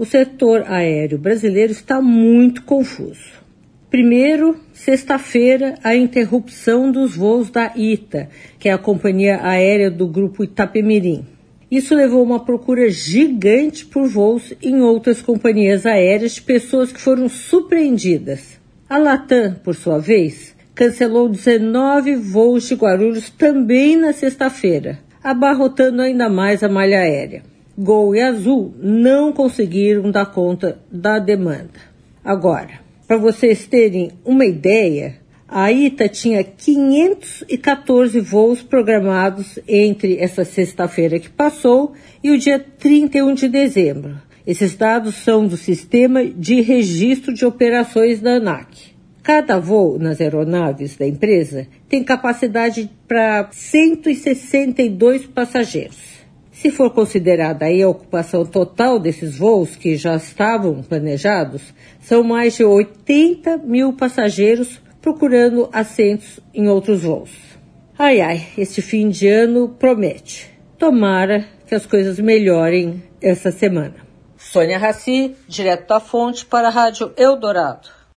o setor aéreo brasileiro está muito confuso. Primeiro, sexta-feira, a interrupção dos voos da ITA, que é a companhia aérea do grupo Itapemirim. Isso levou uma procura gigante por voos em outras companhias aéreas de pessoas que foram surpreendidas. A Latam, por sua vez, cancelou 19 voos de Guarulhos também na sexta-feira, abarrotando ainda mais a malha aérea. Gol e Azul não conseguiram dar conta da demanda. Agora, para vocês terem uma ideia, a ITA tinha 514 voos programados entre essa sexta-feira que passou e o dia 31 de dezembro. Esses dados são do Sistema de Registro de Operações da ANAC. Cada voo nas aeronaves da empresa tem capacidade para 162 passageiros. Se for considerada aí a ocupação total desses voos que já estavam planejados, são mais de 80 mil passageiros procurando assentos em outros voos. Ai ai, este fim de ano promete. Tomara que as coisas melhorem essa semana. Sônia Raci, direto da fonte para a Rádio Eldorado.